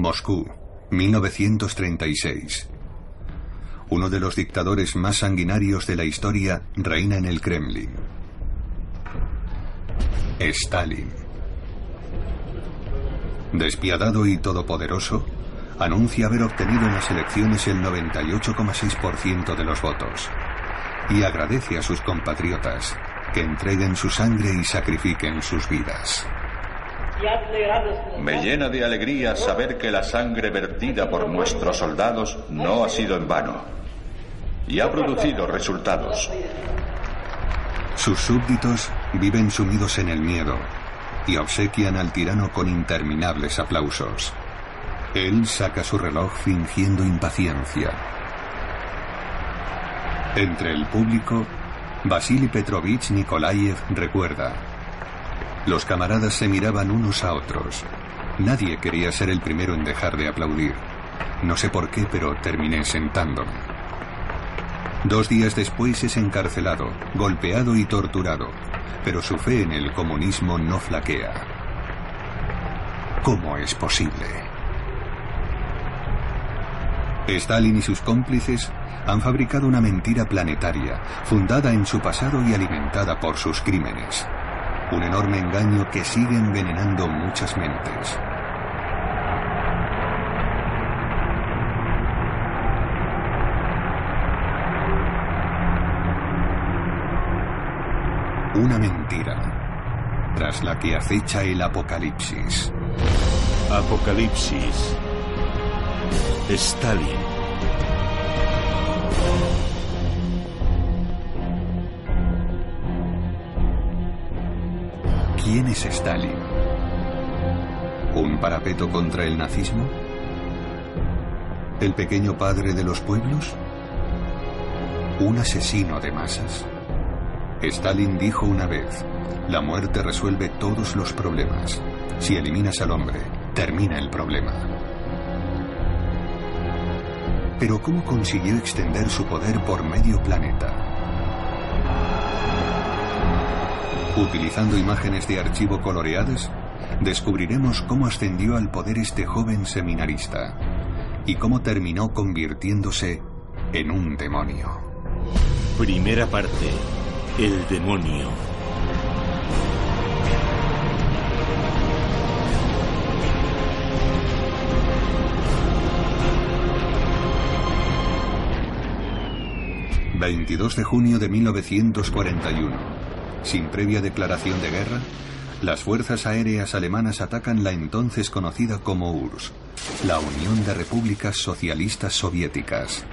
Moscú, 1936. Uno de los dictadores más sanguinarios de la historia reina en el Kremlin. Stalin. Despiadado y todopoderoso, anuncia haber obtenido en las elecciones el 98,6% de los votos y agradece a sus compatriotas que entreguen su sangre y sacrifiquen sus vidas. Me llena de alegría saber que la sangre vertida por nuestros soldados no ha sido en vano y ha producido resultados. Sus súbditos viven sumidos en el miedo y obsequian al tirano con interminables aplausos. Él saca su reloj fingiendo impaciencia. Entre el público, Vasily Petrovich Nikolayev recuerda. Los camaradas se miraban unos a otros. Nadie quería ser el primero en dejar de aplaudir. No sé por qué, pero terminé sentándome. Dos días después es encarcelado, golpeado y torturado, pero su fe en el comunismo no flaquea. ¿Cómo es posible? Stalin y sus cómplices han fabricado una mentira planetaria, fundada en su pasado y alimentada por sus crímenes. Un enorme engaño que sigue envenenando muchas mentes. Una mentira, tras la que acecha el apocalipsis. Apocalipsis. Stalin. ¿Quién es Stalin? ¿Un parapeto contra el nazismo? ¿El pequeño padre de los pueblos? ¿Un asesino de masas? Stalin dijo una vez, la muerte resuelve todos los problemas. Si eliminas al hombre, termina el problema. Pero ¿cómo consiguió extender su poder por medio planeta? Utilizando imágenes de archivo coloreadas, descubriremos cómo ascendió al poder este joven seminarista y cómo terminó convirtiéndose en un demonio. Primera parte. El demonio. ...22 de junio de 1941... ...sin previa declaración de guerra... ...las fuerzas aéreas alemanas atacan la entonces conocida como URSS... ...la Unión de Repúblicas Socialistas Soviéticas...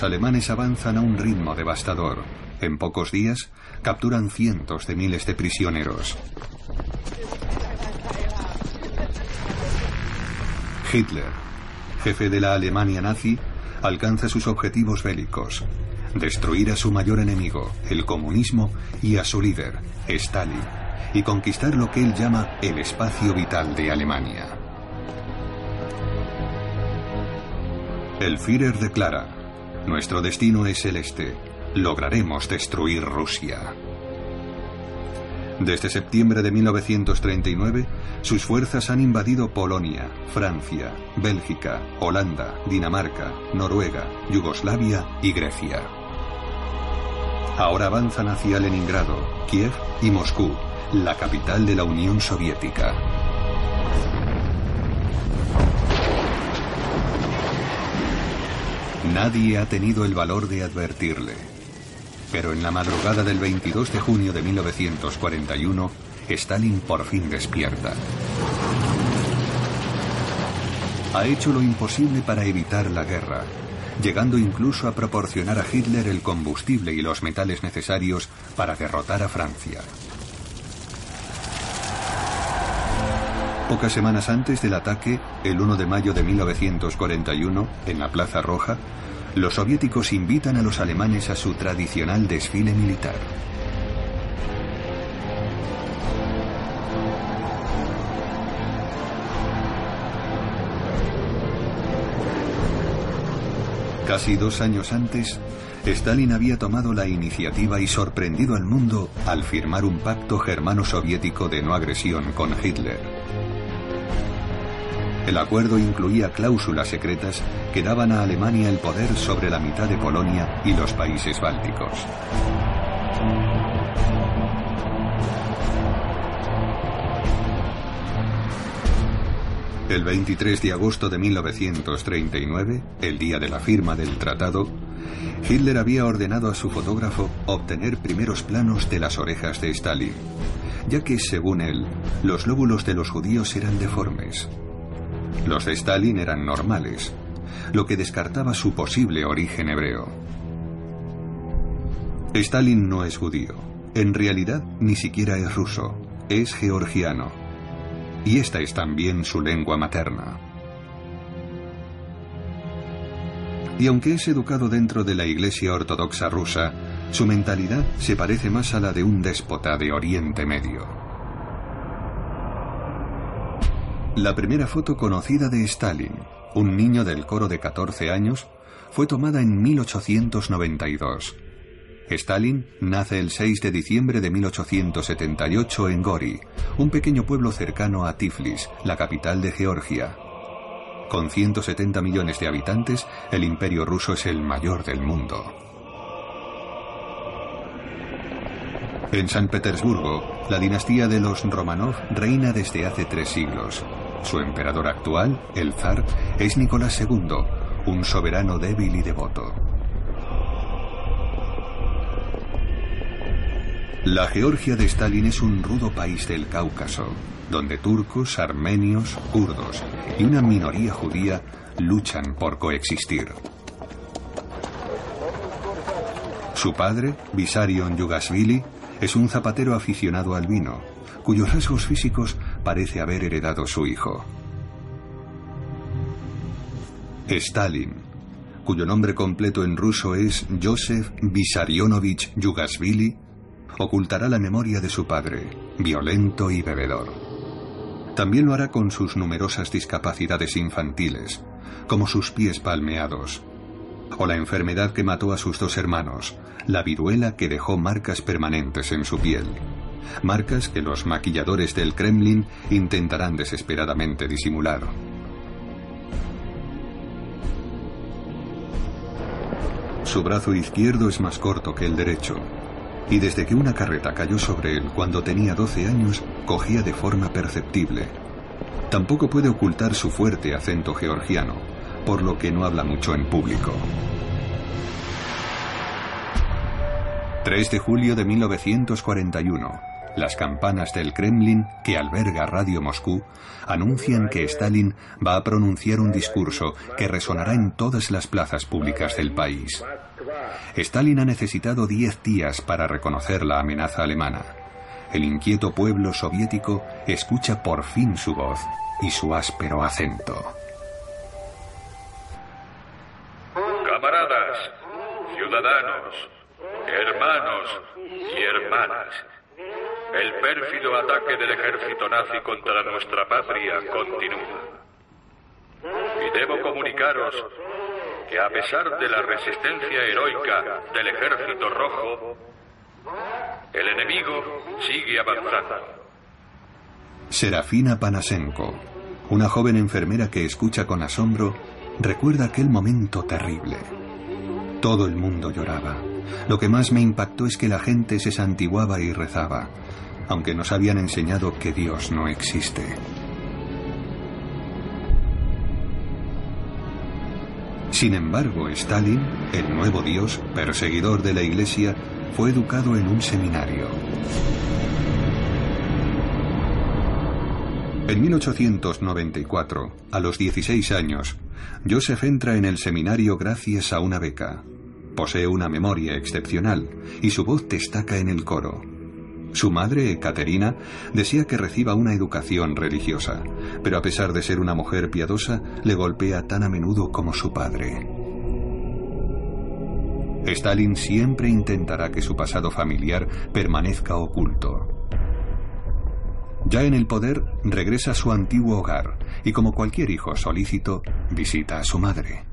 Los alemanes avanzan a un ritmo devastador. En pocos días capturan cientos de miles de prisioneros. Hitler, jefe de la Alemania nazi, alcanza sus objetivos bélicos. Destruir a su mayor enemigo, el comunismo, y a su líder, Stalin, y conquistar lo que él llama el espacio vital de Alemania. El Führer declara, nuestro destino es el este, lograremos destruir Rusia. Desde septiembre de 1939, sus fuerzas han invadido Polonia, Francia, Bélgica, Holanda, Dinamarca, Noruega, Yugoslavia y Grecia. Ahora avanzan hacia Leningrado, Kiev y Moscú, la capital de la Unión Soviética. Nadie ha tenido el valor de advertirle. Pero en la madrugada del 22 de junio de 1941, Stalin por fin despierta. Ha hecho lo imposible para evitar la guerra, llegando incluso a proporcionar a Hitler el combustible y los metales necesarios para derrotar a Francia. Pocas semanas antes del ataque, el 1 de mayo de 1941, en la Plaza Roja, los soviéticos invitan a los alemanes a su tradicional desfile militar. Casi dos años antes, Stalin había tomado la iniciativa y sorprendido al mundo al firmar un pacto germano-soviético de no agresión con Hitler. El acuerdo incluía cláusulas secretas que daban a Alemania el poder sobre la mitad de Polonia y los países bálticos. El 23 de agosto de 1939, el día de la firma del tratado, Hitler había ordenado a su fotógrafo obtener primeros planos de las orejas de Stalin, ya que, según él, los lóbulos de los judíos eran deformes. Los de Stalin eran normales, lo que descartaba su posible origen hebreo. Stalin no es judío. En realidad ni siquiera es ruso. Es georgiano. Y esta es también su lengua materna. Y aunque es educado dentro de la Iglesia Ortodoxa rusa, su mentalidad se parece más a la de un déspota de Oriente Medio. La primera foto conocida de Stalin, un niño del coro de 14 años, fue tomada en 1892. Stalin nace el 6 de diciembre de 1878 en Gori, un pequeño pueblo cercano a Tiflis, la capital de Georgia. Con 170 millones de habitantes, el imperio ruso es el mayor del mundo. En San Petersburgo, la dinastía de los Romanov reina desde hace tres siglos. Su emperador actual, el zar, es Nicolás II, un soberano débil y devoto. La Georgia de Stalin es un rudo país del Cáucaso, donde turcos, armenios, kurdos y una minoría judía luchan por coexistir. Su padre, Vissarion Yugasvili, es un zapatero aficionado al vino, cuyos rasgos físicos parece haber heredado su hijo. Stalin, cuyo nombre completo en ruso es Joseph Vissarionovich Yugasvili, ocultará la memoria de su padre, violento y bebedor. También lo hará con sus numerosas discapacidades infantiles, como sus pies palmeados, o la enfermedad que mató a sus dos hermanos, la viruela que dejó marcas permanentes en su piel marcas que los maquilladores del Kremlin intentarán desesperadamente disimular. Su brazo izquierdo es más corto que el derecho, y desde que una carreta cayó sobre él cuando tenía 12 años, cogía de forma perceptible. Tampoco puede ocultar su fuerte acento georgiano, por lo que no habla mucho en público. 3 de julio de 1941. Las campanas del Kremlin, que alberga Radio Moscú, anuncian que Stalin va a pronunciar un discurso que resonará en todas las plazas públicas del país. Stalin ha necesitado diez días para reconocer la amenaza alemana. El inquieto pueblo soviético escucha por fin su voz y su áspero acento. Camaradas, ciudadanos, hermanos y hermanas. El pérfido ataque del ejército nazi contra nuestra patria continúa. Y debo comunicaros que a pesar de la resistencia heroica del ejército rojo, el enemigo sigue avanzando. Serafina Panasenko, una joven enfermera que escucha con asombro, recuerda aquel momento terrible. Todo el mundo lloraba. Lo que más me impactó es que la gente se santiguaba y rezaba, aunque nos habían enseñado que Dios no existe. Sin embargo, Stalin, el nuevo Dios, perseguidor de la Iglesia, fue educado en un seminario. En 1894, a los 16 años, Joseph entra en el seminario gracias a una beca. Posee una memoria excepcional y su voz destaca en el coro. Su madre, Caterina, desea que reciba una educación religiosa, pero a pesar de ser una mujer piadosa, le golpea tan a menudo como su padre. Stalin siempre intentará que su pasado familiar permanezca oculto. Ya en el poder, regresa a su antiguo hogar y como cualquier hijo solícito, visita a su madre.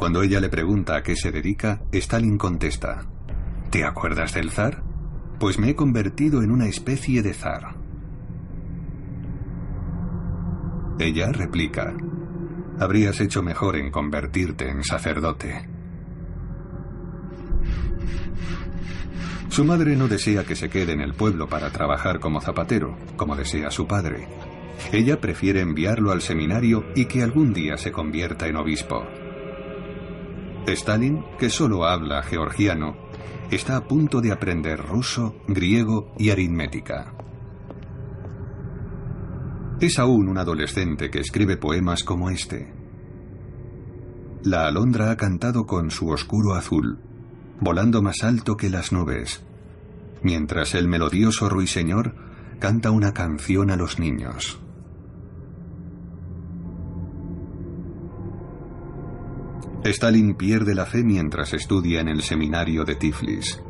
Cuando ella le pregunta a qué se dedica, Stalin contesta, ¿Te acuerdas del zar? Pues me he convertido en una especie de zar. Ella replica, habrías hecho mejor en convertirte en sacerdote. Su madre no desea que se quede en el pueblo para trabajar como zapatero, como desea su padre. Ella prefiere enviarlo al seminario y que algún día se convierta en obispo. Stalin, que solo habla georgiano, está a punto de aprender ruso, griego y aritmética. Es aún un adolescente que escribe poemas como este. La alondra ha cantado con su oscuro azul, volando más alto que las nubes, mientras el melodioso ruiseñor canta una canción a los niños. Stalin pierde la fe mientras estudia en el seminario de Tiflis.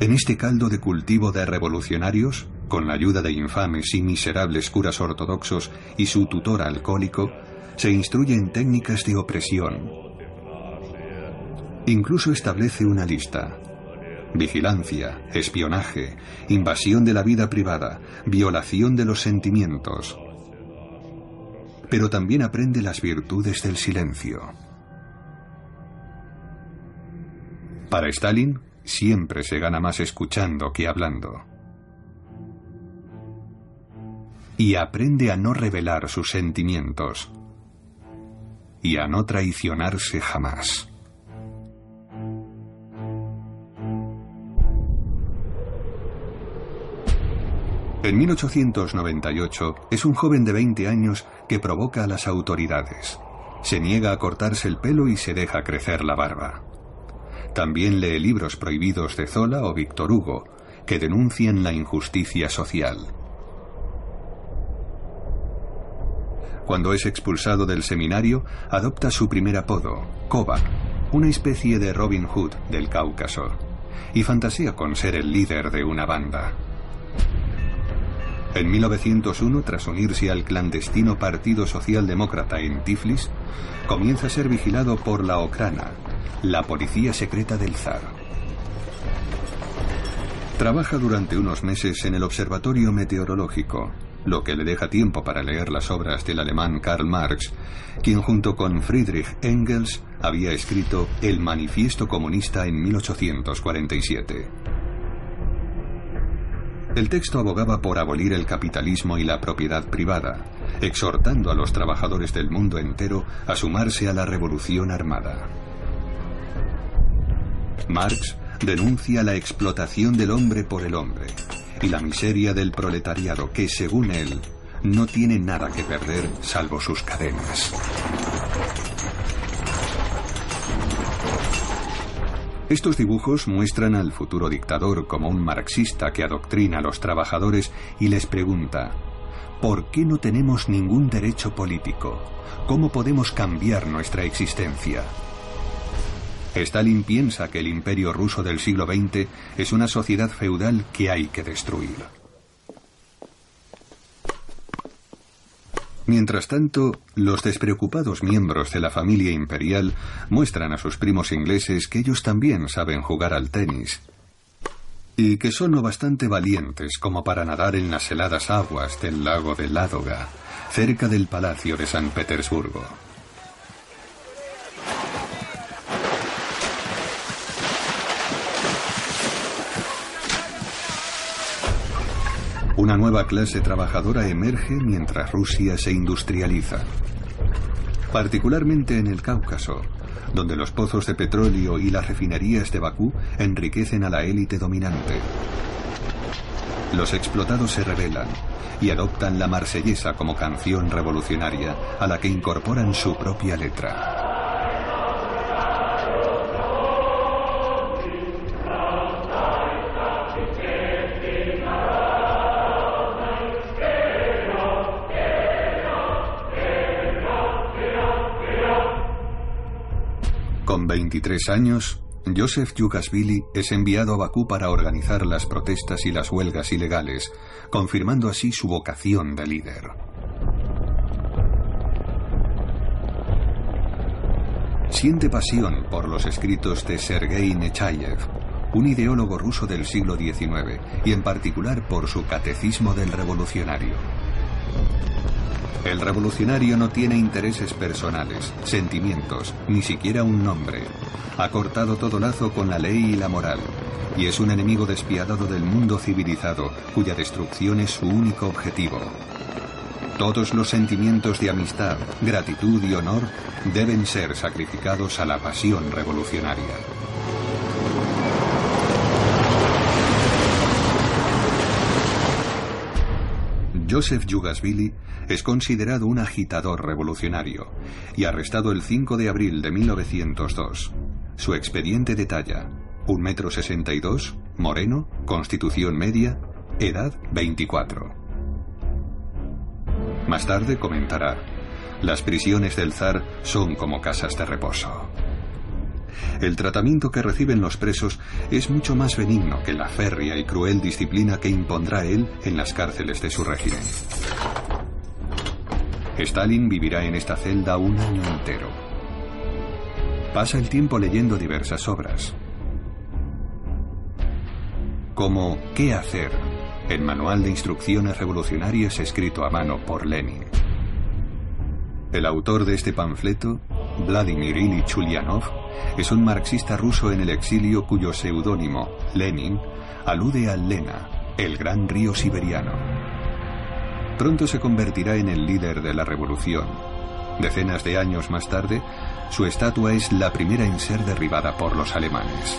En este caldo de cultivo de revolucionarios, con la ayuda de infames y miserables curas ortodoxos y su tutor alcohólico, se instruye en técnicas de opresión. Incluso establece una lista. Vigilancia, espionaje, invasión de la vida privada, violación de los sentimientos, pero también aprende las virtudes del silencio. Para Stalin, siempre se gana más escuchando que hablando. Y aprende a no revelar sus sentimientos y a no traicionarse jamás. En 1898 es un joven de 20 años que provoca a las autoridades. Se niega a cortarse el pelo y se deja crecer la barba. También lee libros prohibidos de Zola o Víctor Hugo, que denuncian la injusticia social. Cuando es expulsado del seminario, adopta su primer apodo, Koba, una especie de Robin Hood del Cáucaso, y fantasea con ser el líder de una banda. En 1901, tras unirse al clandestino Partido Socialdemócrata en Tiflis, comienza a ser vigilado por la Okrana, la policía secreta del zar. Trabaja durante unos meses en el Observatorio Meteorológico, lo que le deja tiempo para leer las obras del alemán Karl Marx, quien junto con Friedrich Engels había escrito El Manifiesto Comunista en 1847. El texto abogaba por abolir el capitalismo y la propiedad privada, exhortando a los trabajadores del mundo entero a sumarse a la revolución armada. Marx denuncia la explotación del hombre por el hombre y la miseria del proletariado que, según él, no tiene nada que perder salvo sus cadenas. Estos dibujos muestran al futuro dictador como un marxista que adoctrina a los trabajadores y les pregunta, ¿por qué no tenemos ningún derecho político? ¿Cómo podemos cambiar nuestra existencia? Stalin piensa que el imperio ruso del siglo XX es una sociedad feudal que hay que destruir. Mientras tanto, los despreocupados miembros de la familia imperial muestran a sus primos ingleses que ellos también saben jugar al tenis y que son lo bastante valientes como para nadar en las heladas aguas del lago de Ládoga, cerca del Palacio de San Petersburgo. Una nueva clase trabajadora emerge mientras Rusia se industrializa. Particularmente en el Cáucaso, donde los pozos de petróleo y las refinerías de Bakú enriquecen a la élite dominante. Los explotados se rebelan y adoptan la marsellesa como canción revolucionaria a la que incorporan su propia letra. 23 años, Joseph Yugashvili es enviado a Bakú para organizar las protestas y las huelgas ilegales, confirmando así su vocación de líder. Siente pasión por los escritos de Sergei Nechayev, un ideólogo ruso del siglo XIX, y en particular por su Catecismo del Revolucionario. El revolucionario no tiene intereses personales, sentimientos, ni siquiera un nombre. Ha cortado todo lazo con la ley y la moral, y es un enemigo despiadado del mundo civilizado, cuya destrucción es su único objetivo. Todos los sentimientos de amistad, gratitud y honor deben ser sacrificados a la pasión revolucionaria. Joseph Yugashvili es considerado un agitador revolucionario y arrestado el 5 de abril de 1902. Su expediente detalla 1,62 metro 62, moreno, constitución media, edad 24. Más tarde comentará, las prisiones del zar son como casas de reposo. El tratamiento que reciben los presos es mucho más benigno que la férrea y cruel disciplina que impondrá él en las cárceles de su régimen. Stalin vivirá en esta celda un año entero. Pasa el tiempo leyendo diversas obras, como ¿Qué hacer? El manual de instrucciones revolucionarias escrito a mano por Lenin. El autor de este panfleto, Vladimir Ilyich Ulyanov, es un marxista ruso en el exilio cuyo seudónimo, Lenin, alude al Lena, el gran río siberiano. Pronto se convertirá en el líder de la revolución. Decenas de años más tarde, su estatua es la primera en ser derribada por los alemanes.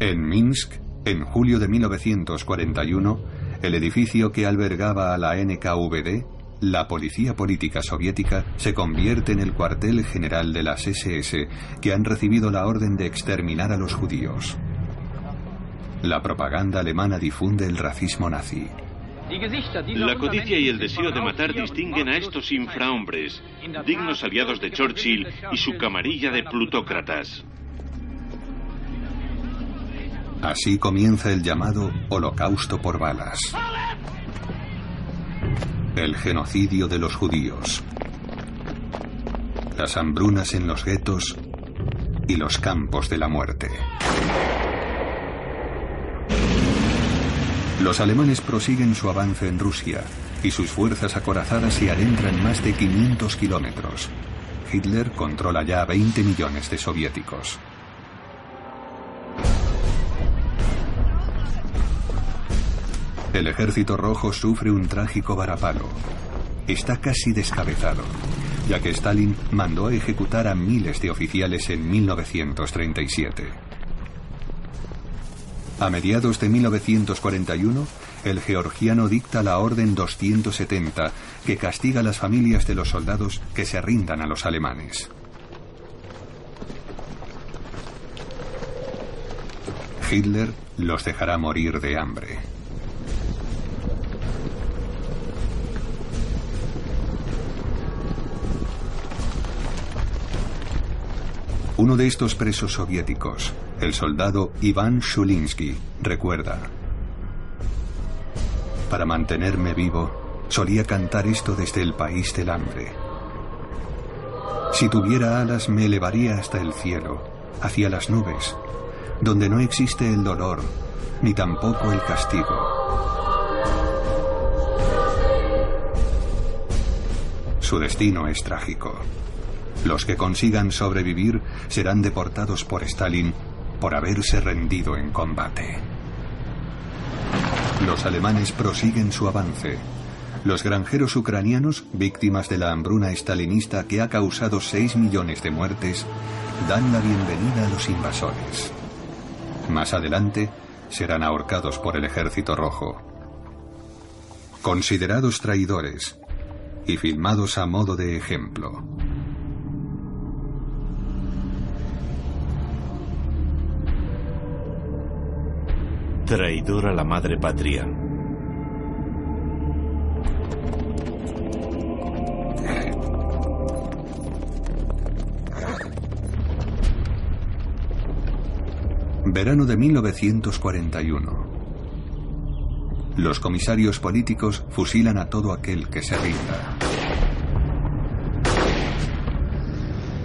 En Minsk, en julio de 1941, el edificio que albergaba a la NKVD, la Policía Política Soviética, se convierte en el cuartel general de las SS, que han recibido la orden de exterminar a los judíos. La propaganda alemana difunde el racismo nazi. La codicia y el deseo de matar distinguen a estos infrahombres, dignos aliados de Churchill y su camarilla de plutócratas. Así comienza el llamado Holocausto por balas. El genocidio de los judíos. Las hambrunas en los guetos y los campos de la muerte. Los alemanes prosiguen su avance en Rusia y sus fuerzas acorazadas se adentran más de 500 kilómetros. Hitler controla ya 20 millones de soviéticos. El ejército rojo sufre un trágico varapalo. Está casi descabezado, ya que Stalin mandó a ejecutar a miles de oficiales en 1937. A mediados de 1941, el georgiano dicta la Orden 270, que castiga a las familias de los soldados que se rindan a los alemanes. Hitler los dejará morir de hambre. Uno de estos presos soviéticos, el soldado Iván Shulinsky, recuerda. Para mantenerme vivo, solía cantar esto desde el país del hambre. Si tuviera alas me elevaría hasta el cielo, hacia las nubes, donde no existe el dolor, ni tampoco el castigo. Su destino es trágico. Los que consigan sobrevivir serán deportados por Stalin por haberse rendido en combate. Los alemanes prosiguen su avance. Los granjeros ucranianos, víctimas de la hambruna estalinista que ha causado 6 millones de muertes, dan la bienvenida a los invasores. Más adelante, serán ahorcados por el ejército rojo. Considerados traidores y filmados a modo de ejemplo. Traidor a la madre patria. Verano de 1941. Los comisarios políticos fusilan a todo aquel que se rinda.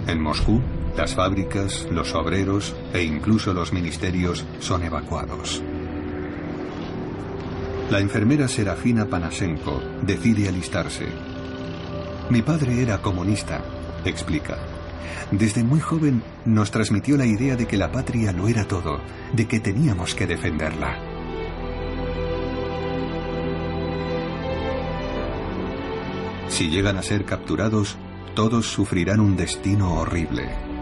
En Moscú, las fábricas, los obreros e incluso los ministerios son evacuados. La enfermera Serafina Panasenko decide alistarse. Mi padre era comunista, explica. Desde muy joven nos transmitió la idea de que la patria lo era todo, de que teníamos que defenderla. Si llegan a ser capturados, todos sufrirán un destino horrible.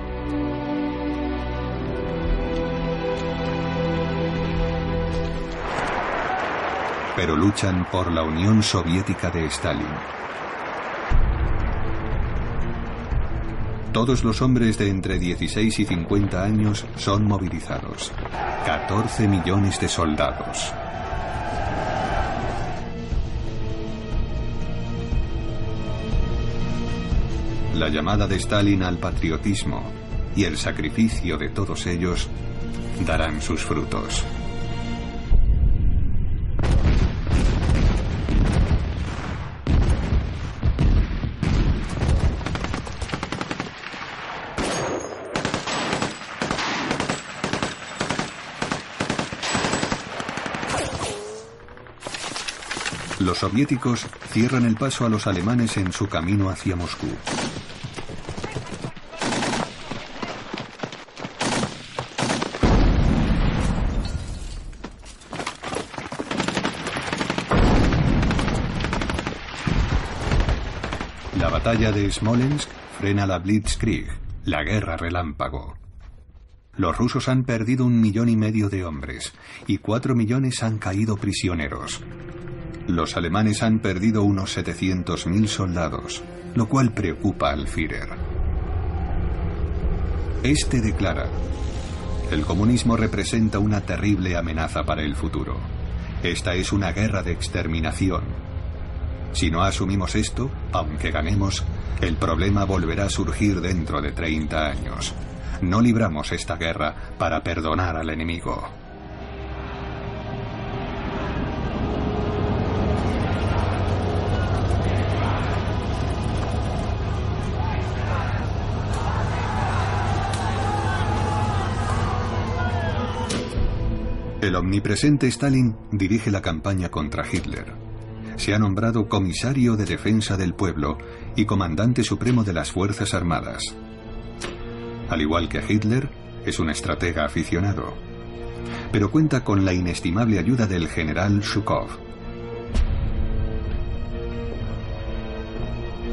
Pero luchan por la Unión Soviética de Stalin. Todos los hombres de entre 16 y 50 años son movilizados. 14 millones de soldados. La llamada de Stalin al patriotismo y el sacrificio de todos ellos darán sus frutos. Soviéticos cierran el paso a los alemanes en su camino hacia Moscú. La batalla de Smolensk frena la Blitzkrieg, la guerra relámpago. Los rusos han perdido un millón y medio de hombres y cuatro millones han caído prisioneros. Los alemanes han perdido unos 700.000 soldados, lo cual preocupa al Führer. Este declara, el comunismo representa una terrible amenaza para el futuro. Esta es una guerra de exterminación. Si no asumimos esto, aunque ganemos, el problema volverá a surgir dentro de 30 años. No libramos esta guerra para perdonar al enemigo. El omnipresente Stalin dirige la campaña contra Hitler. Se ha nombrado comisario de defensa del pueblo y comandante supremo de las Fuerzas Armadas. Al igual que Hitler, es un estratega aficionado, pero cuenta con la inestimable ayuda del general Shukov.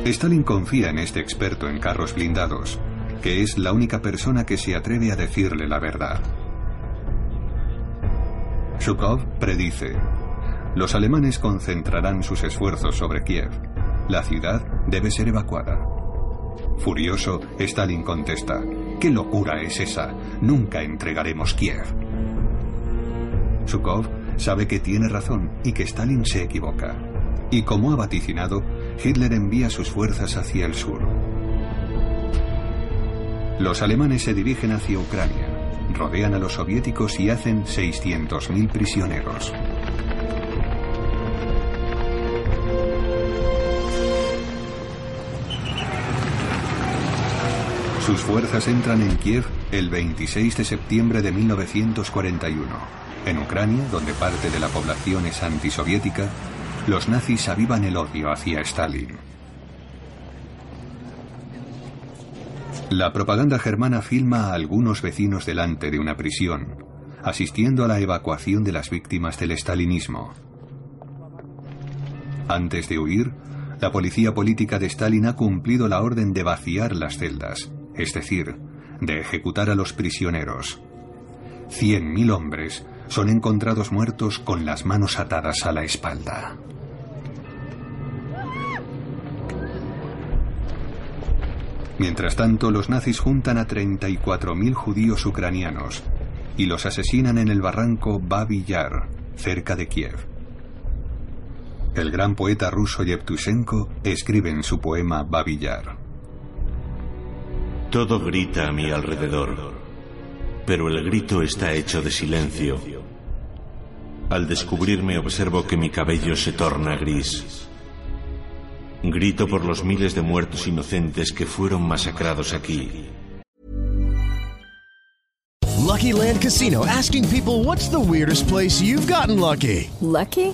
Stalin confía en este experto en carros blindados, que es la única persona que se atreve a decirle la verdad. Zhukov predice, los alemanes concentrarán sus esfuerzos sobre Kiev. La ciudad debe ser evacuada. Furioso, Stalin contesta, ¿qué locura es esa? Nunca entregaremos Kiev. Zhukov sabe que tiene razón y que Stalin se equivoca. Y como ha vaticinado, Hitler envía sus fuerzas hacia el sur. Los alemanes se dirigen hacia Ucrania, rodean a los soviéticos y hacen 600.000 prisioneros. Sus fuerzas entran en Kiev el 26 de septiembre de 1941. En Ucrania, donde parte de la población es antisoviética, los nazis avivan el odio hacia Stalin. La propaganda germana filma a algunos vecinos delante de una prisión, asistiendo a la evacuación de las víctimas del stalinismo. Antes de huir, la policía política de Stalin ha cumplido la orden de vaciar las celdas, es decir, de ejecutar a los prisioneros. Cien mil hombres son encontrados muertos con las manos atadas a la espalda. Mientras tanto, los nazis juntan a 34.000 judíos ucranianos y los asesinan en el barranco Babi cerca de Kiev. El gran poeta ruso Yevtushenko escribe en su poema Babi. Todo grita a mi alrededor, pero el grito está hecho de silencio. Al descubrirme observo que mi cabello se torna gris. Grito por los miles de muertos inocentes que fueron masacrados aquí. Lucky Land Casino asking people what's the weirdest place you've gotten lucky? Lucky?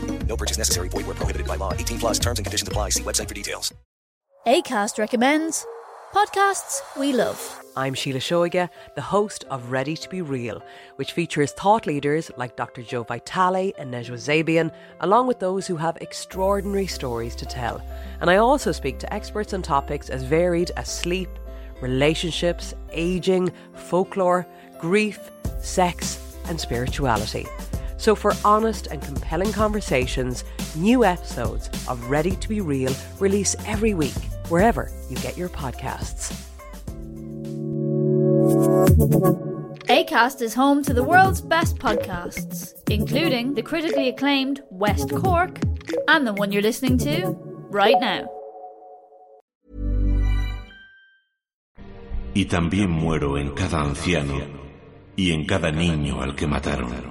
No purchase necessary. Void where prohibited by law. 18 plus terms and conditions apply. See website for details. ACAST recommends podcasts we love. I'm Sheila Shoiga, the host of Ready to Be Real, which features thought leaders like Dr. Joe Vitale and Nejwa Zabian, along with those who have extraordinary stories to tell. And I also speak to experts on topics as varied as sleep, relationships, aging, folklore, grief, sex, and spirituality. So, for honest and compelling conversations, new episodes of Ready to Be Real release every week, wherever you get your podcasts. ACAST is home to the world's best podcasts, including the critically acclaimed West Cork and the one you're listening to right now. Y también muero en cada anciano y en cada niño al que mataron.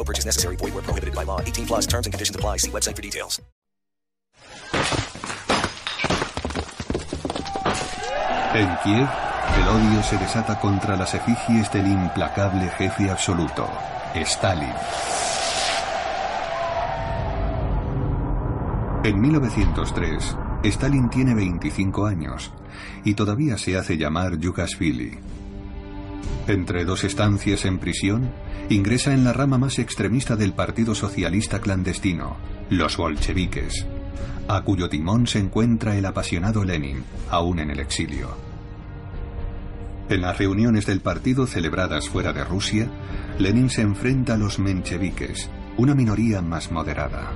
No purchase necessary. Void where prohibited by law. 18 plus terms and conditions apply. See website for details. En Kiev, el odio se desata contra las efigies del implacable jefe absoluto, Stalin. En 1903, Stalin tiene 25 años y todavía se hace llamar Yugashvili. Entre dos estancias en prisión, ingresa en la rama más extremista del Partido Socialista clandestino, los bolcheviques, a cuyo timón se encuentra el apasionado Lenin, aún en el exilio. En las reuniones del partido celebradas fuera de Rusia, Lenin se enfrenta a los mencheviques, una minoría más moderada.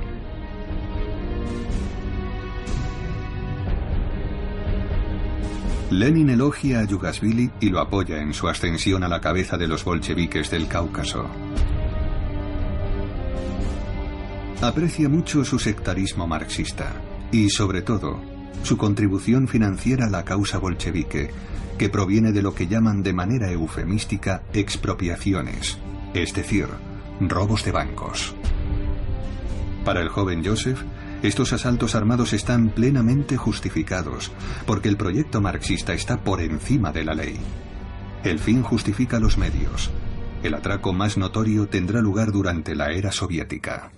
Lenin elogia a Yugasvili y lo apoya en su ascensión a la cabeza de los bolcheviques del Cáucaso. Aprecia mucho su sectarismo marxista y, sobre todo, su contribución financiera a la causa bolchevique, que proviene de lo que llaman de manera eufemística expropiaciones, es decir, robos de bancos. Para el joven Joseph, estos asaltos armados están plenamente justificados, porque el proyecto marxista está por encima de la ley. El fin justifica los medios. El atraco más notorio tendrá lugar durante la era soviética.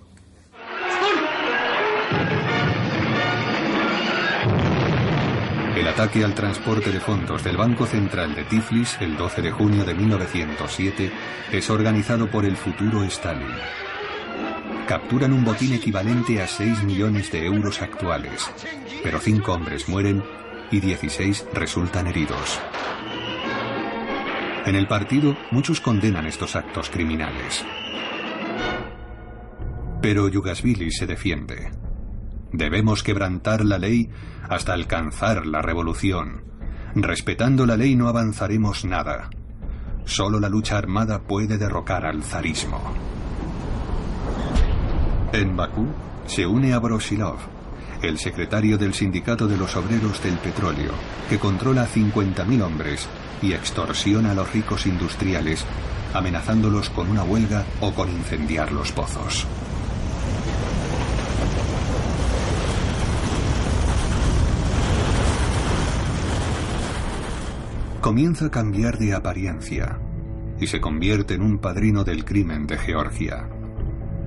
El ataque al transporte de fondos del Banco Central de Tiflis el 12 de junio de 1907 es organizado por el futuro Stalin. Capturan un botín equivalente a 6 millones de euros actuales, pero cinco hombres mueren y 16 resultan heridos. En el partido, muchos condenan estos actos criminales. Pero Yugasvili se defiende. Debemos quebrantar la ley hasta alcanzar la revolución. Respetando la ley no avanzaremos nada. Solo la lucha armada puede derrocar al zarismo. En Bakú se une a Brosilov, el secretario del Sindicato de los Obreros del Petróleo, que controla a 50.000 hombres y extorsiona a los ricos industriales, amenazándolos con una huelga o con incendiar los pozos. comienza a cambiar de apariencia y se convierte en un padrino del crimen de Georgia.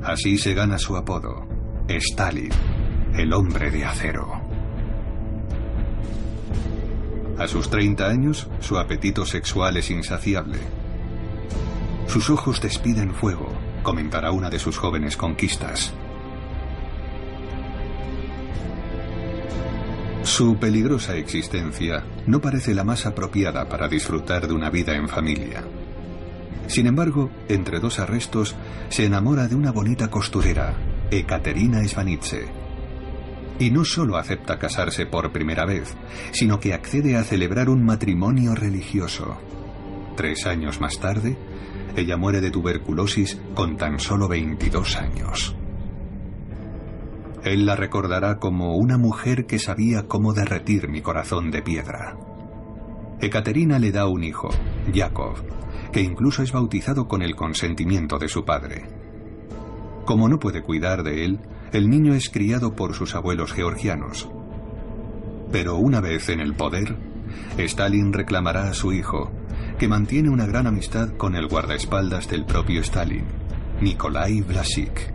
Así se gana su apodo, Stalin, el hombre de acero. A sus 30 años, su apetito sexual es insaciable. Sus ojos despiden fuego, comentará una de sus jóvenes conquistas. Su peligrosa existencia no parece la más apropiada para disfrutar de una vida en familia. Sin embargo, entre dos arrestos, se enamora de una bonita costurera, Ekaterina Svanitze. Y no solo acepta casarse por primera vez, sino que accede a celebrar un matrimonio religioso. Tres años más tarde, ella muere de tuberculosis con tan solo 22 años. Él la recordará como una mujer que sabía cómo derretir mi corazón de piedra. Ekaterina le da un hijo, Yakov, que incluso es bautizado con el consentimiento de su padre. Como no puede cuidar de él, el niño es criado por sus abuelos georgianos. Pero una vez en el poder, Stalin reclamará a su hijo, que mantiene una gran amistad con el guardaespaldas del propio Stalin, Nikolai Vlasik.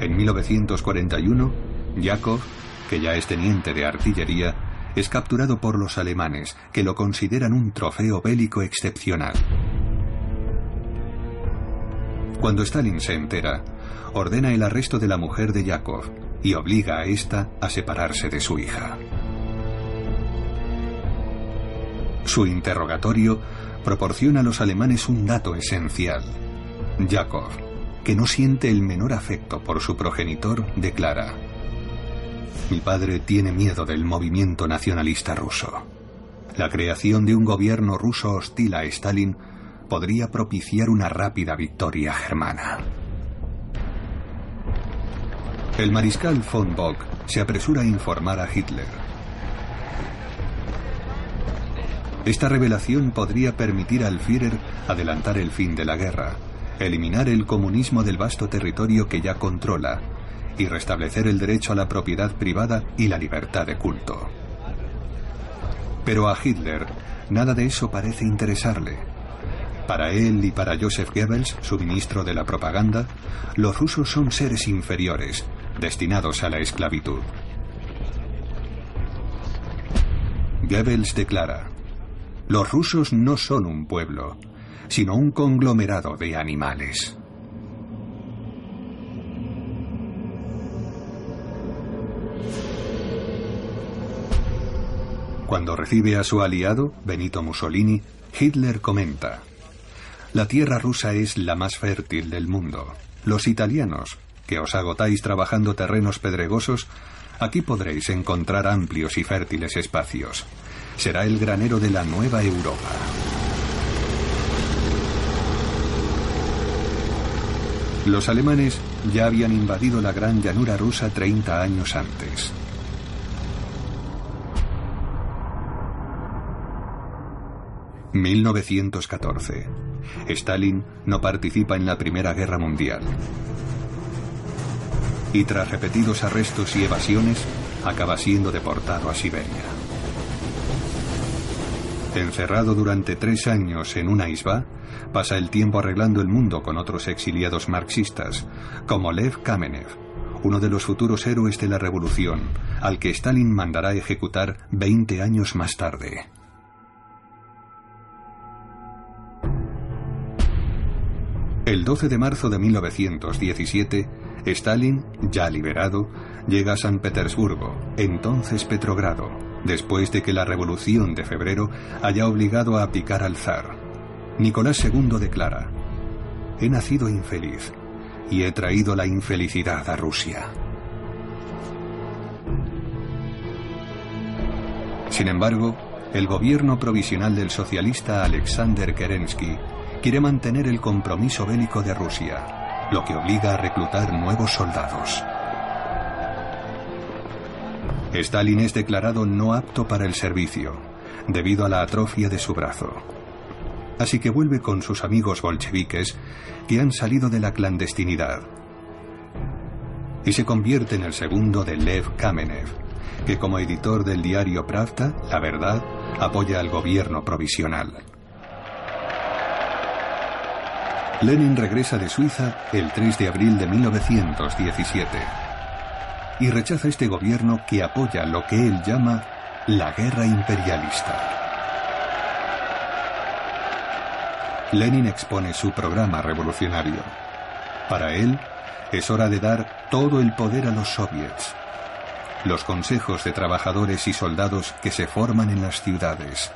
En 1941, Yakov, que ya es teniente de artillería, es capturado por los alemanes, que lo consideran un trofeo bélico excepcional. Cuando Stalin se entera, ordena el arresto de la mujer de Yakov y obliga a esta a separarse de su hija. Su interrogatorio proporciona a los alemanes un dato esencial. Yakov, que no siente el menor afecto por su progenitor, declara, Mi padre tiene miedo del movimiento nacionalista ruso. La creación de un gobierno ruso hostil a Stalin podría propiciar una rápida victoria germana. El mariscal von Bock se apresura a informar a Hitler. Esta revelación podría permitir al Führer adelantar el fin de la guerra, eliminar el comunismo del vasto territorio que ya controla y restablecer el derecho a la propiedad privada y la libertad de culto. Pero a Hitler nada de eso parece interesarle. Para él y para Joseph Goebbels, su ministro de la propaganda, los rusos son seres inferiores, destinados a la esclavitud. Goebbels declara, Los rusos no son un pueblo, sino un conglomerado de animales. Cuando recibe a su aliado, Benito Mussolini, Hitler comenta, La tierra rusa es la más fértil del mundo. Los italianos, que os agotáis trabajando terrenos pedregosos, aquí podréis encontrar amplios y fértiles espacios. Será el granero de la nueva Europa. Los alemanes ya habían invadido la gran llanura rusa 30 años antes. ...1914... Stalin no participa en la Primera Guerra Mundial. Y tras repetidos arrestos y evasiones, acaba siendo deportado a Siberia. Encerrado durante tres años en una isba, pasa el tiempo arreglando el mundo con otros exiliados marxistas, como Lev Kamenev, uno de los futuros héroes de la revolución, al que Stalin mandará ejecutar 20 años más tarde. El 12 de marzo de 1917, Stalin, ya liberado, llega a San Petersburgo, entonces Petrogrado, después de que la revolución de febrero haya obligado a picar al zar. Nicolás II declara, he nacido infeliz y he traído la infelicidad a Rusia. Sin embargo, el gobierno provisional del socialista Alexander Kerensky quiere mantener el compromiso bélico de Rusia, lo que obliga a reclutar nuevos soldados. Stalin es declarado no apto para el servicio, debido a la atrofia de su brazo. Así que vuelve con sus amigos bolcheviques que han salido de la clandestinidad. Y se convierte en el segundo de Lev Kamenev, que como editor del diario Pravda, La Verdad, apoya al gobierno provisional. Lenin regresa de Suiza el 3 de abril de 1917 y rechaza este gobierno que apoya lo que él llama la guerra imperialista. Lenin expone su programa revolucionario. Para él, es hora de dar todo el poder a los soviets, los consejos de trabajadores y soldados que se forman en las ciudades.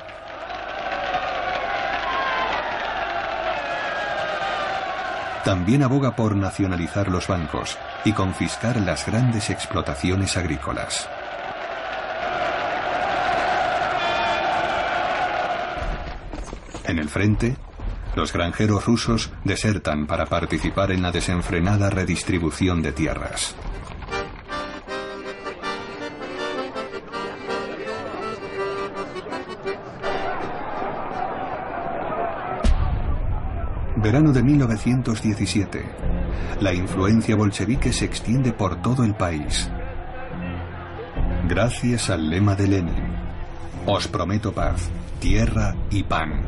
También aboga por nacionalizar los bancos y confiscar las grandes explotaciones agrícolas. En el frente, los granjeros rusos desertan para participar en la desenfrenada redistribución de tierras. Verano de 1917. La influencia bolchevique se extiende por todo el país. Gracias al lema de Lenin, os prometo paz, tierra y pan.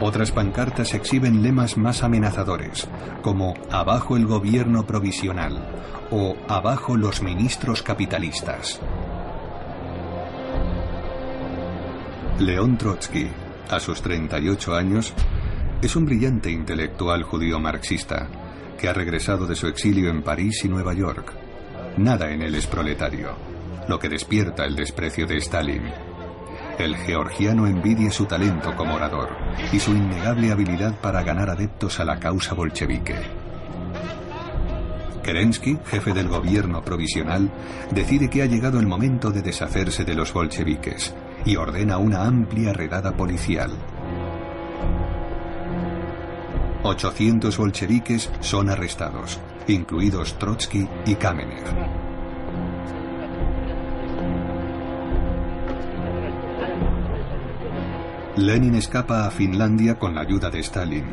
Otras pancartas exhiben lemas más amenazadores, como Abajo el gobierno provisional o Abajo los ministros capitalistas. León Trotsky, a sus 38 años, es un brillante intelectual judío marxista que ha regresado de su exilio en París y Nueva York. Nada en él es proletario, lo que despierta el desprecio de Stalin. El georgiano envidia su talento como orador y su innegable habilidad para ganar adeptos a la causa bolchevique. Kerensky, jefe del gobierno provisional, decide que ha llegado el momento de deshacerse de los bolcheviques y ordena una amplia redada policial. 800 bolcheviques son arrestados, incluidos Trotsky y Kamenev. Lenin escapa a Finlandia con la ayuda de Stalin,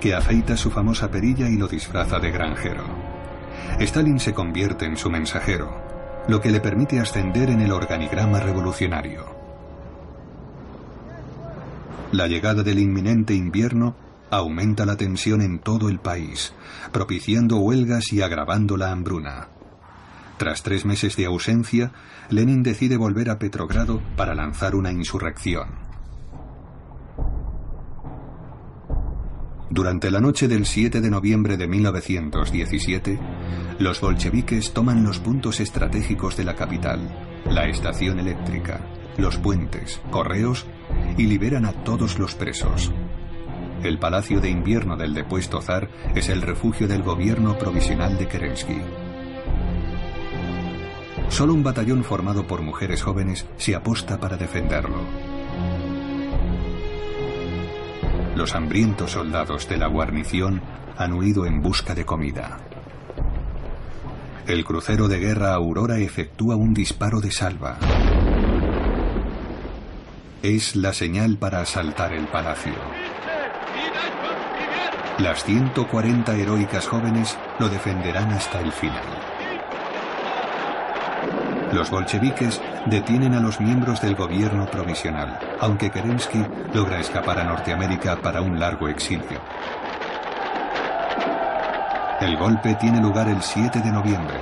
que afeita su famosa perilla y lo disfraza de granjero. Stalin se convierte en su mensajero, lo que le permite ascender en el organigrama revolucionario. La llegada del inminente invierno aumenta la tensión en todo el país, propiciando huelgas y agravando la hambruna. Tras tres meses de ausencia, Lenin decide volver a Petrogrado para lanzar una insurrección. Durante la noche del 7 de noviembre de 1917, los bolcheviques toman los puntos estratégicos de la capital, la estación eléctrica, los puentes, correos y liberan a todos los presos. El palacio de invierno del depuesto zar es el refugio del gobierno provisional de Kerensky. Solo un batallón formado por mujeres jóvenes se aposta para defenderlo. Los hambrientos soldados de la guarnición han huido en busca de comida. El crucero de guerra Aurora efectúa un disparo de salva. Es la señal para asaltar el palacio. Las 140 heroicas jóvenes lo defenderán hasta el final. Los bolcheviques detienen a los miembros del gobierno provisional, aunque Kerensky logra escapar a Norteamérica para un largo exilio. El golpe tiene lugar el 7 de noviembre,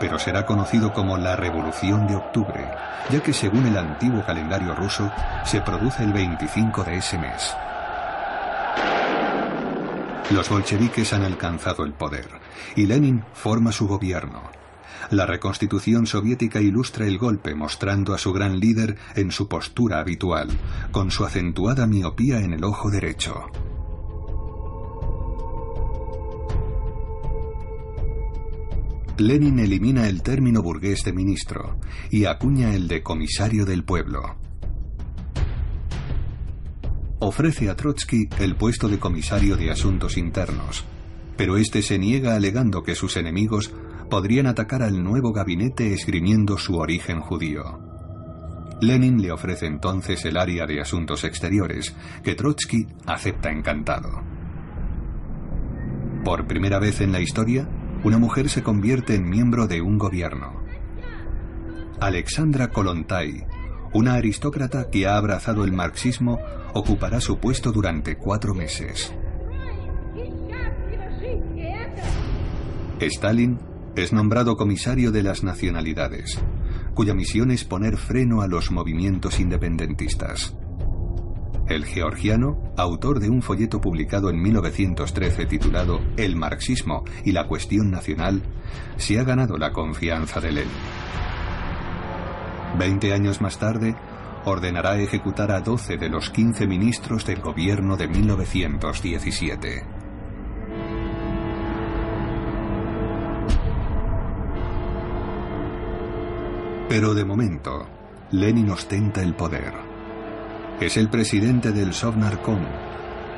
pero será conocido como la Revolución de Octubre, ya que según el antiguo calendario ruso, se produce el 25 de ese mes. Los bolcheviques han alcanzado el poder y Lenin forma su gobierno. La reconstitución soviética ilustra el golpe mostrando a su gran líder en su postura habitual, con su acentuada miopía en el ojo derecho. Lenin elimina el término burgués de ministro y acuña el de comisario del pueblo. Ofrece a Trotsky el puesto de comisario de asuntos internos, pero este se niega alegando que sus enemigos podrían atacar al nuevo gabinete esgrimiendo su origen judío. Lenin le ofrece entonces el área de asuntos exteriores, que Trotsky acepta encantado. Por primera vez en la historia, una mujer se convierte en miembro de un gobierno. Alexandra Kolontai, una aristócrata que ha abrazado el marxismo, ocupará su puesto durante cuatro meses. Stalin es nombrado comisario de las nacionalidades, cuya misión es poner freno a los movimientos independentistas. El georgiano, autor de un folleto publicado en 1913 titulado El marxismo y la cuestión nacional, se ha ganado la confianza de Lenin. Veinte años más tarde, ordenará ejecutar a 12 de los 15 ministros del gobierno de 1917. Pero de momento, Lenin ostenta el poder. Es el presidente del Sovnarkom,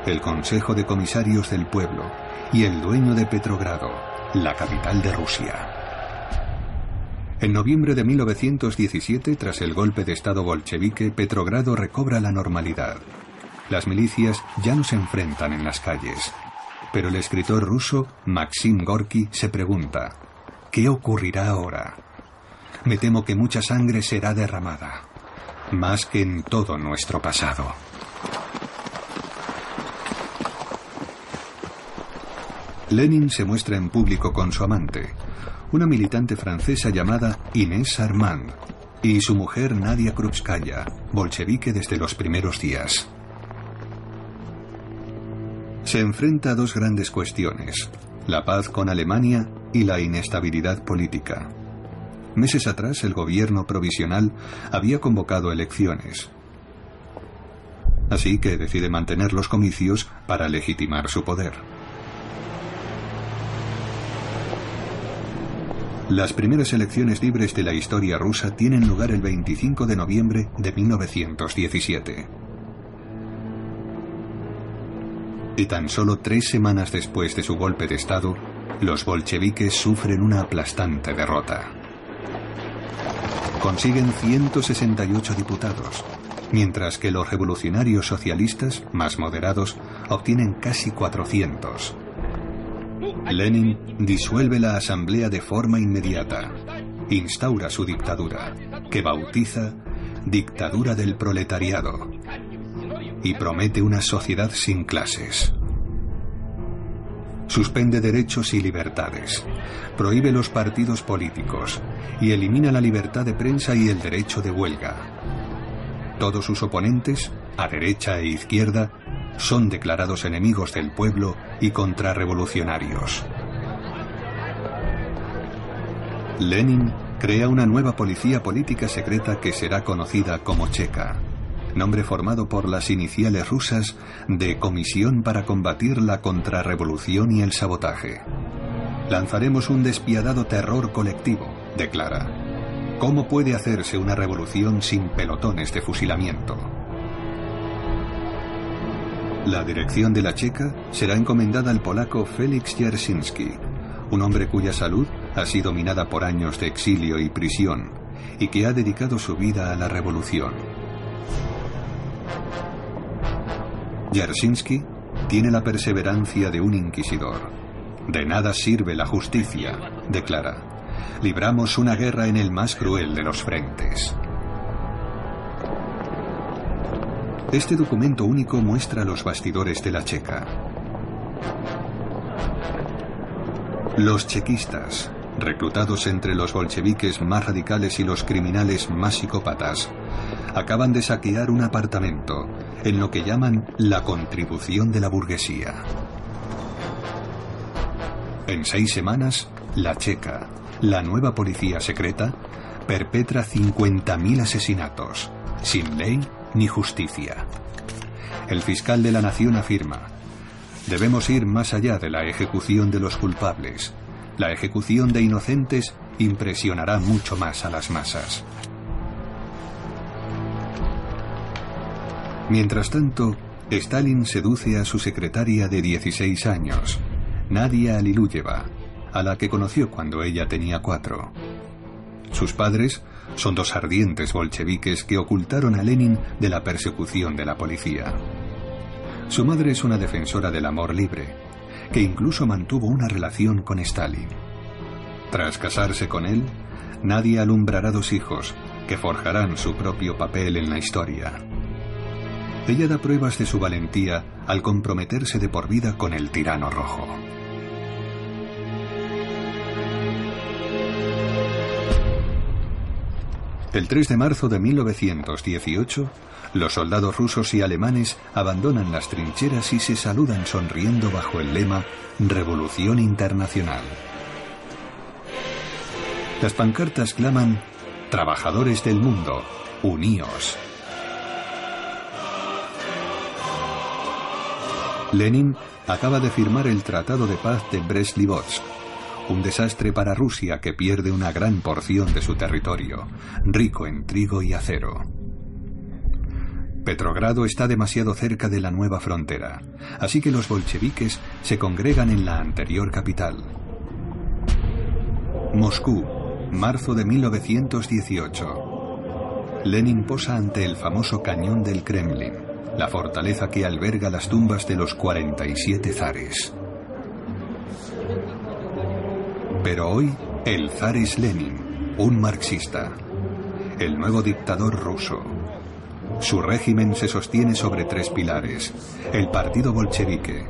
el Consejo de Comisarios del Pueblo y el dueño de Petrogrado, la capital de Rusia. En noviembre de 1917, tras el golpe de Estado bolchevique, Petrogrado recobra la normalidad. Las milicias ya no se enfrentan en las calles. Pero el escritor ruso Maxim Gorky se pregunta, ¿qué ocurrirá ahora? Me temo que mucha sangre será derramada, más que en todo nuestro pasado. Lenin se muestra en público con su amante, una militante francesa llamada Inés Armand, y su mujer Nadia Krupskaya, bolchevique desde los primeros días. Se enfrenta a dos grandes cuestiones, la paz con Alemania y la inestabilidad política. Meses atrás el gobierno provisional había convocado elecciones. Así que decide mantener los comicios para legitimar su poder. Las primeras elecciones libres de la historia rusa tienen lugar el 25 de noviembre de 1917. Y tan solo tres semanas después de su golpe de Estado, los bolcheviques sufren una aplastante derrota. Consiguen 168 diputados, mientras que los revolucionarios socialistas, más moderados, obtienen casi 400. Lenin disuelve la asamblea de forma inmediata, instaura su dictadura, que bautiza Dictadura del Proletariado, y promete una sociedad sin clases. Suspende derechos y libertades. Prohíbe los partidos políticos y elimina la libertad de prensa y el derecho de huelga. Todos sus oponentes, a derecha e izquierda, son declarados enemigos del pueblo y contrarrevolucionarios. Lenin crea una nueva policía política secreta que será conocida como Checa, nombre formado por las iniciales rusas de Comisión para combatir la contrarrevolución y el sabotaje. Lanzaremos un despiadado terror colectivo, declara. ¿Cómo puede hacerse una revolución sin pelotones de fusilamiento? La dirección de la Checa será encomendada al polaco Félix Jarzynski, un hombre cuya salud ha sido minada por años de exilio y prisión y que ha dedicado su vida a la revolución. Jarzynski tiene la perseverancia de un inquisidor. De nada sirve la justicia, declara. Libramos una guerra en el más cruel de los frentes. Este documento único muestra los bastidores de la Checa. Los chequistas, reclutados entre los bolcheviques más radicales y los criminales más psicópatas, acaban de saquear un apartamento en lo que llaman la contribución de la burguesía. En seis semanas, la Checa, la nueva policía secreta, perpetra 50.000 asesinatos, sin ley ni justicia. El fiscal de la nación afirma, debemos ir más allá de la ejecución de los culpables. La ejecución de inocentes impresionará mucho más a las masas. Mientras tanto, Stalin seduce a su secretaria de 16 años, Nadia Aliluyeva, a la que conoció cuando ella tenía cuatro. Sus padres son dos ardientes bolcheviques que ocultaron a Lenin de la persecución de la policía. Su madre es una defensora del amor libre, que incluso mantuvo una relación con Stalin. Tras casarse con él, Nadia alumbrará dos hijos que forjarán su propio papel en la historia. Ella da pruebas de su valentía al comprometerse de por vida con el tirano rojo. El 3 de marzo de 1918, los soldados rusos y alemanes abandonan las trincheras y se saludan sonriendo bajo el lema Revolución Internacional. Las pancartas claman Trabajadores del mundo, uníos. Lenin acaba de firmar el Tratado de Paz de Brest-Litovsk, un desastre para Rusia que pierde una gran porción de su territorio, rico en trigo y acero. Petrogrado está demasiado cerca de la nueva frontera, así que los bolcheviques se congregan en la anterior capital. Moscú, marzo de 1918. Lenin posa ante el famoso cañón del Kremlin, la fortaleza que alberga las tumbas de los 47 zares. Pero hoy el zar es Lenin, un marxista, el nuevo dictador ruso. Su régimen se sostiene sobre tres pilares. El partido bolchevique,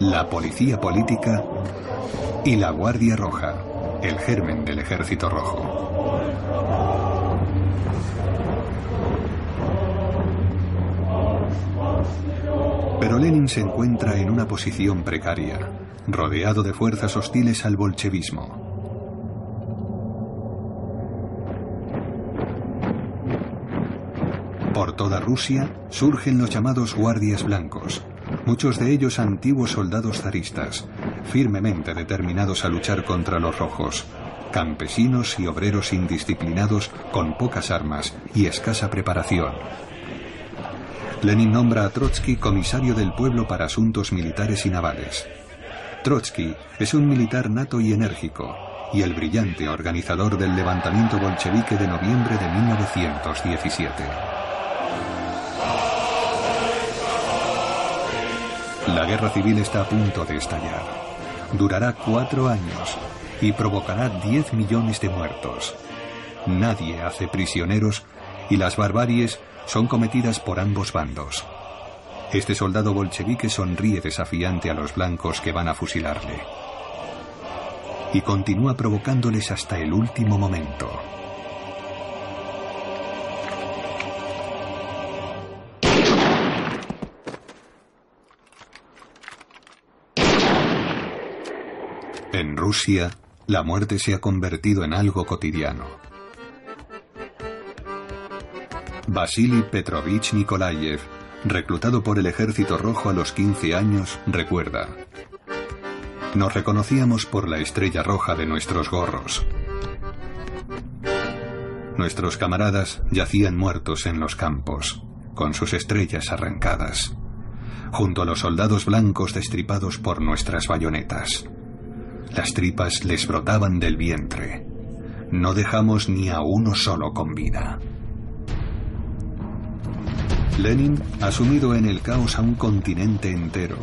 la policía política y la Guardia Roja, el germen del Ejército Rojo. Pero Lenin se encuentra en una posición precaria, rodeado de fuerzas hostiles al bolchevismo. Por toda Rusia surgen los llamados guardias blancos, muchos de ellos antiguos soldados zaristas, firmemente determinados a luchar contra los rojos, campesinos y obreros indisciplinados con pocas armas y escasa preparación. Lenin nombra a Trotsky comisario del pueblo para asuntos militares y navales. Trotsky es un militar nato y enérgico, y el brillante organizador del levantamiento bolchevique de noviembre de 1917. La guerra civil está a punto de estallar. Durará cuatro años y provocará 10 millones de muertos. Nadie hace prisioneros y las barbaries son cometidas por ambos bandos. Este soldado bolchevique sonríe desafiante a los blancos que van a fusilarle. Y continúa provocándoles hasta el último momento. En Rusia, la muerte se ha convertido en algo cotidiano. Vasily Petrovich Nikolayev, reclutado por el Ejército Rojo a los 15 años, recuerda. Nos reconocíamos por la estrella roja de nuestros gorros. Nuestros camaradas yacían muertos en los campos, con sus estrellas arrancadas, junto a los soldados blancos destripados por nuestras bayonetas. Las tripas les brotaban del vientre. No dejamos ni a uno solo con vida. Lenin ha sumido en el caos a un continente entero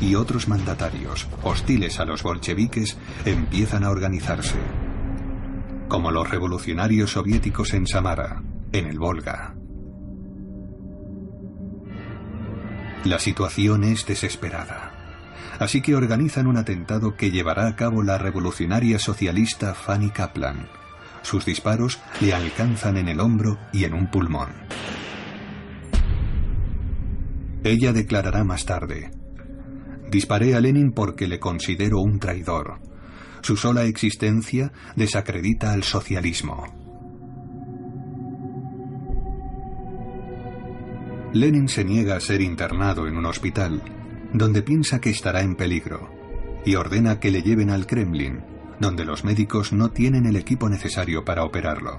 y otros mandatarios, hostiles a los bolcheviques, empiezan a organizarse. Como los revolucionarios soviéticos en Samara, en el Volga. La situación es desesperada así que organizan un atentado que llevará a cabo la revolucionaria socialista Fanny Kaplan. Sus disparos le alcanzan en el hombro y en un pulmón. Ella declarará más tarde, disparé a Lenin porque le considero un traidor. Su sola existencia desacredita al socialismo. Lenin se niega a ser internado en un hospital donde piensa que estará en peligro, y ordena que le lleven al Kremlin, donde los médicos no tienen el equipo necesario para operarlo.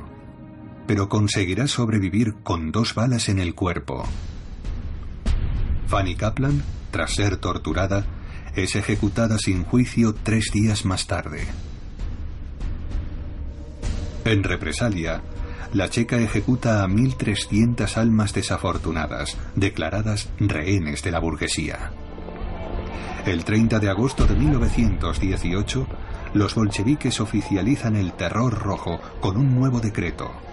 Pero conseguirá sobrevivir con dos balas en el cuerpo. Fanny Kaplan, tras ser torturada, es ejecutada sin juicio tres días más tarde. En represalia, la checa ejecuta a 1.300 almas desafortunadas, declaradas rehenes de la burguesía. El 30 de agosto de 1918, los bolcheviques oficializan el terror rojo con un nuevo decreto.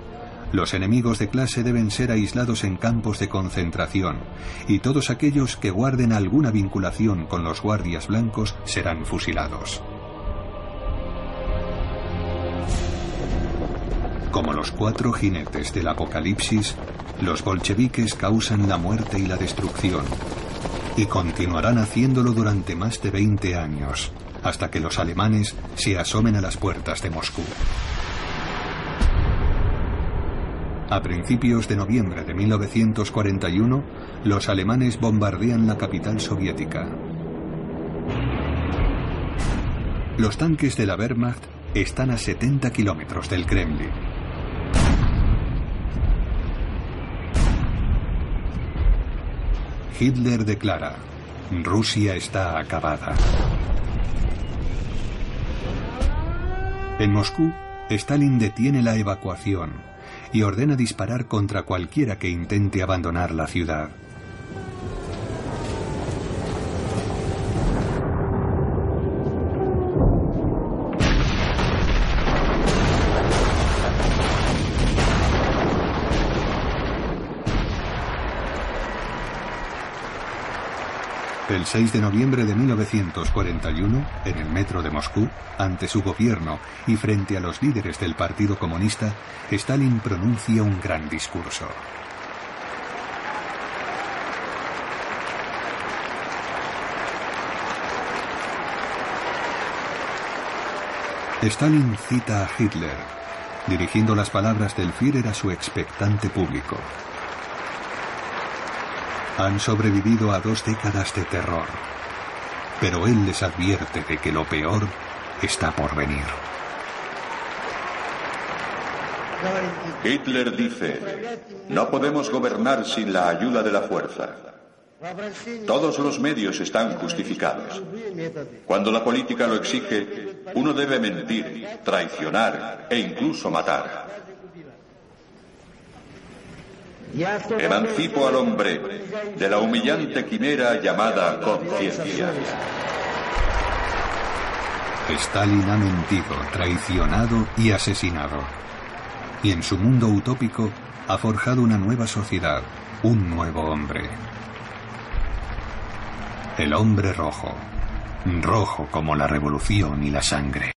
Los enemigos de clase deben ser aislados en campos de concentración y todos aquellos que guarden alguna vinculación con los guardias blancos serán fusilados. Como los cuatro jinetes del apocalipsis, los bolcheviques causan la muerte y la destrucción, y continuarán haciéndolo durante más de 20 años, hasta que los alemanes se asomen a las puertas de Moscú. A principios de noviembre de 1941, los alemanes bombardean la capital soviética. Los tanques de la Wehrmacht están a 70 kilómetros del Kremlin. Hitler declara, Rusia está acabada. En Moscú, Stalin detiene la evacuación y ordena disparar contra cualquiera que intente abandonar la ciudad. El 6 de noviembre de 1941, en el metro de Moscú, ante su gobierno y frente a los líderes del Partido Comunista, Stalin pronuncia un gran discurso. Stalin cita a Hitler, dirigiendo las palabras del Führer a su expectante público. Han sobrevivido a dos décadas de terror, pero él les advierte de que lo peor está por venir. Hitler dice, no podemos gobernar sin la ayuda de la fuerza. Todos los medios están justificados. Cuando la política lo exige, uno debe mentir, traicionar e incluso matar. Emancipo al hombre de la humillante quimera llamada conciencia. Stalin ha mentido, traicionado y asesinado. Y en su mundo utópico ha forjado una nueva sociedad, un nuevo hombre. El hombre rojo. Rojo como la revolución y la sangre.